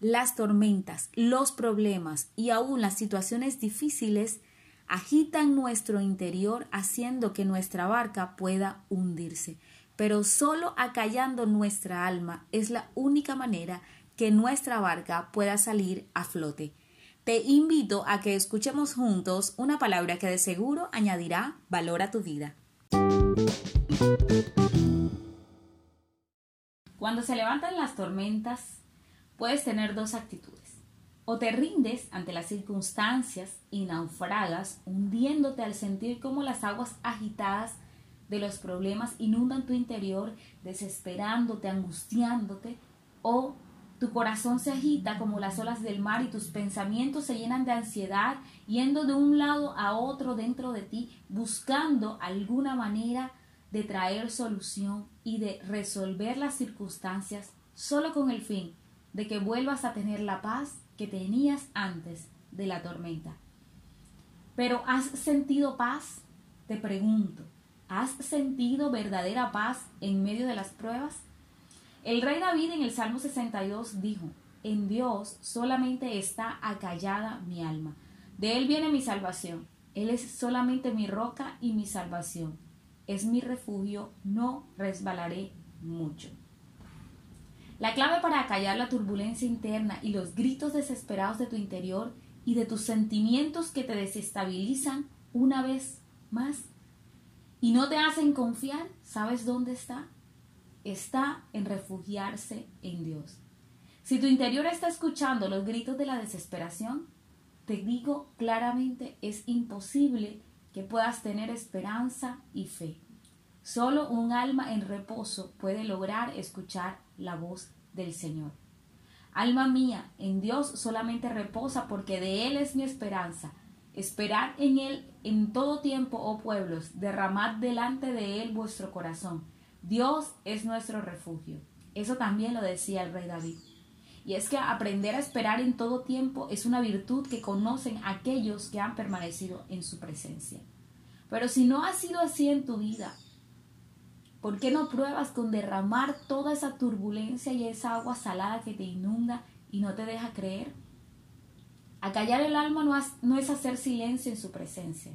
Las tormentas, los problemas y aún las situaciones difíciles agitan nuestro interior haciendo que nuestra barca pueda hundirse. Pero solo acallando nuestra alma es la única manera que nuestra barca pueda salir a flote. Te invito a que escuchemos juntos una palabra que de seguro añadirá valor a tu vida. Cuando se levantan las tormentas, puedes tener dos actitudes. O te rindes ante las circunstancias y naufragas, hundiéndote al sentir cómo las aguas agitadas de los problemas inundan tu interior, desesperándote, angustiándote, o tu corazón se agita como las olas del mar y tus pensamientos se llenan de ansiedad, yendo de un lado a otro dentro de ti, buscando alguna manera de traer solución y de resolver las circunstancias solo con el fin de que vuelvas a tener la paz que tenías antes de la tormenta. Pero ¿has sentido paz? Te pregunto, ¿has sentido verdadera paz en medio de las pruebas? El rey David en el Salmo 62 dijo, en Dios solamente está acallada mi alma. De Él viene mi salvación. Él es solamente mi roca y mi salvación. Es mi refugio, no resbalaré mucho. La clave para acallar la turbulencia interna y los gritos desesperados de tu interior y de tus sentimientos que te desestabilizan una vez más y no te hacen confiar, ¿sabes dónde está? está en refugiarse en Dios. Si tu interior está escuchando los gritos de la desesperación, te digo claramente es imposible que puedas tener esperanza y fe. Solo un alma en reposo puede lograr escuchar la voz del Señor. Alma mía, en Dios solamente reposa porque de Él es mi esperanza. Esperad en Él en todo tiempo, oh pueblos, derramad delante de Él vuestro corazón Dios es nuestro refugio. Eso también lo decía el rey David. Y es que aprender a esperar en todo tiempo es una virtud que conocen aquellos que han permanecido en su presencia. Pero si no ha sido así en tu vida, ¿por qué no pruebas con derramar toda esa turbulencia y esa agua salada que te inunda y no te deja creer? Acallar el alma no, no es hacer silencio en su presencia,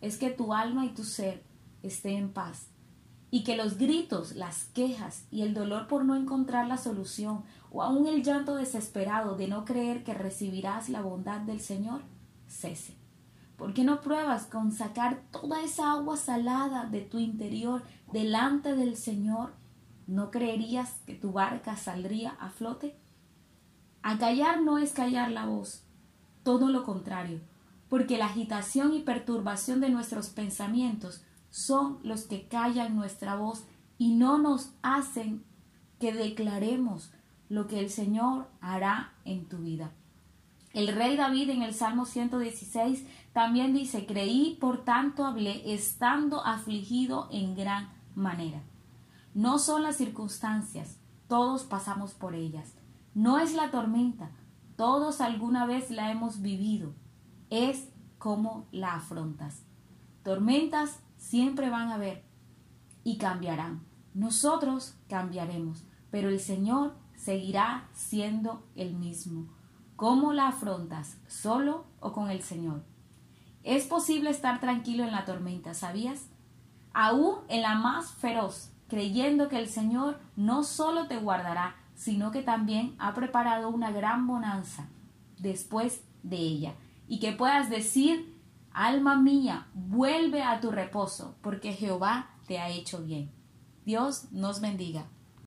es que tu alma y tu ser estén en paz y que los gritos, las quejas y el dolor por no encontrar la solución o aún el llanto desesperado de no creer que recibirás la bondad del Señor cese. ¿Por qué no pruebas con sacar toda esa agua salada de tu interior delante del Señor? ¿No creerías que tu barca saldría a flote? Acallar no es callar la voz, todo lo contrario, porque la agitación y perturbación de nuestros pensamientos son los que callan nuestra voz y no nos hacen que declaremos lo que el Señor hará en tu vida. El rey David en el Salmo 116 también dice, creí, por tanto hablé, estando afligido en gran manera. No son las circunstancias, todos pasamos por ellas. No es la tormenta, todos alguna vez la hemos vivido. Es como la afrontas. Tormentas siempre van a ver y cambiarán. Nosotros cambiaremos, pero el Señor seguirá siendo el mismo. ¿Cómo la afrontas? ¿Solo o con el Señor? Es posible estar tranquilo en la tormenta, ¿sabías? Aún en la más feroz, creyendo que el Señor no solo te guardará, sino que también ha preparado una gran bonanza después de ella. Y que puedas decir Alma mía, vuelve a tu reposo, porque Jehová te ha hecho bien. Dios nos bendiga.